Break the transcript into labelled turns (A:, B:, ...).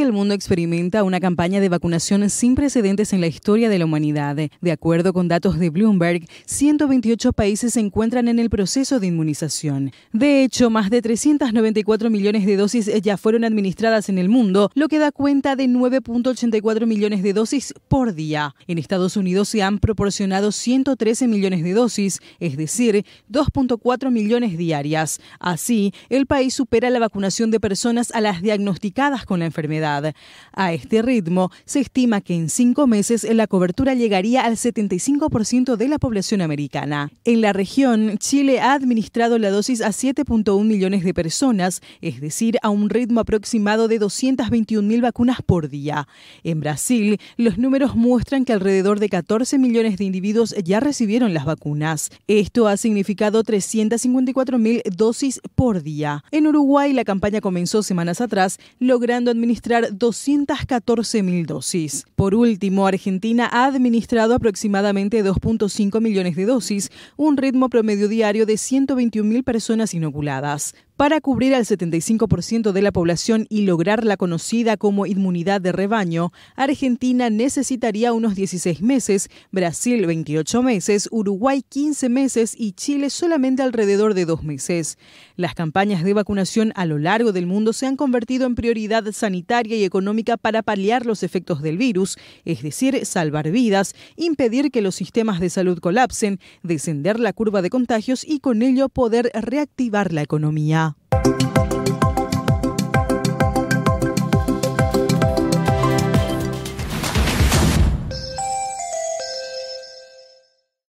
A: El mundo experimenta una campaña de vacunación sin precedentes en la historia de la humanidad. De acuerdo con datos de Bloomberg, 128 países se encuentran en el proceso de inmunización. De hecho, más de 394 millones de dosis ya fueron administradas en el mundo, lo que da cuenta de 9.84 millones de dosis por día. En Estados Unidos se han proporcionado 113 millones de dosis, es decir, 2.4 millones diarias. Así, el país supera la vacunación de personas a las diagnosticadas con la enfermedad A este ritmo, se estima que en cinco meses la cobertura llegaría al 75% de la población americana. En la región, Chile ha administrado la dosis a 7.1 millones de personas, es decir, a un ritmo aproximado de 221 mil vacunas por día. En Brasil, los números muestran que alrededor de 14 millones de individuos ya recibieron las vacunas. Esto ha significado 354 mil dosis por día. En Uruguay, la campaña comenzó semanas atrás, logrando administrar administrar 214.000 dosis. Por último, Argentina ha administrado aproximadamente 2.5 millones de dosis, un ritmo promedio diario de 121.000 personas inoculadas. Para cubrir al 75% de la población y lograr la conocida como inmunidad de rebaño, Argentina necesitaría unos 16 meses, Brasil 28 meses, Uruguay 15 meses y Chile solamente alrededor de dos meses. Las campañas de vacunación a lo largo del mundo se han convertido en prioridad sanitaria y económica para paliar los efectos del virus, es decir, salvar vidas, impedir que los sistemas de salud colapsen, descender la curva de contagios y con ello poder reactivar la economía. Thank you.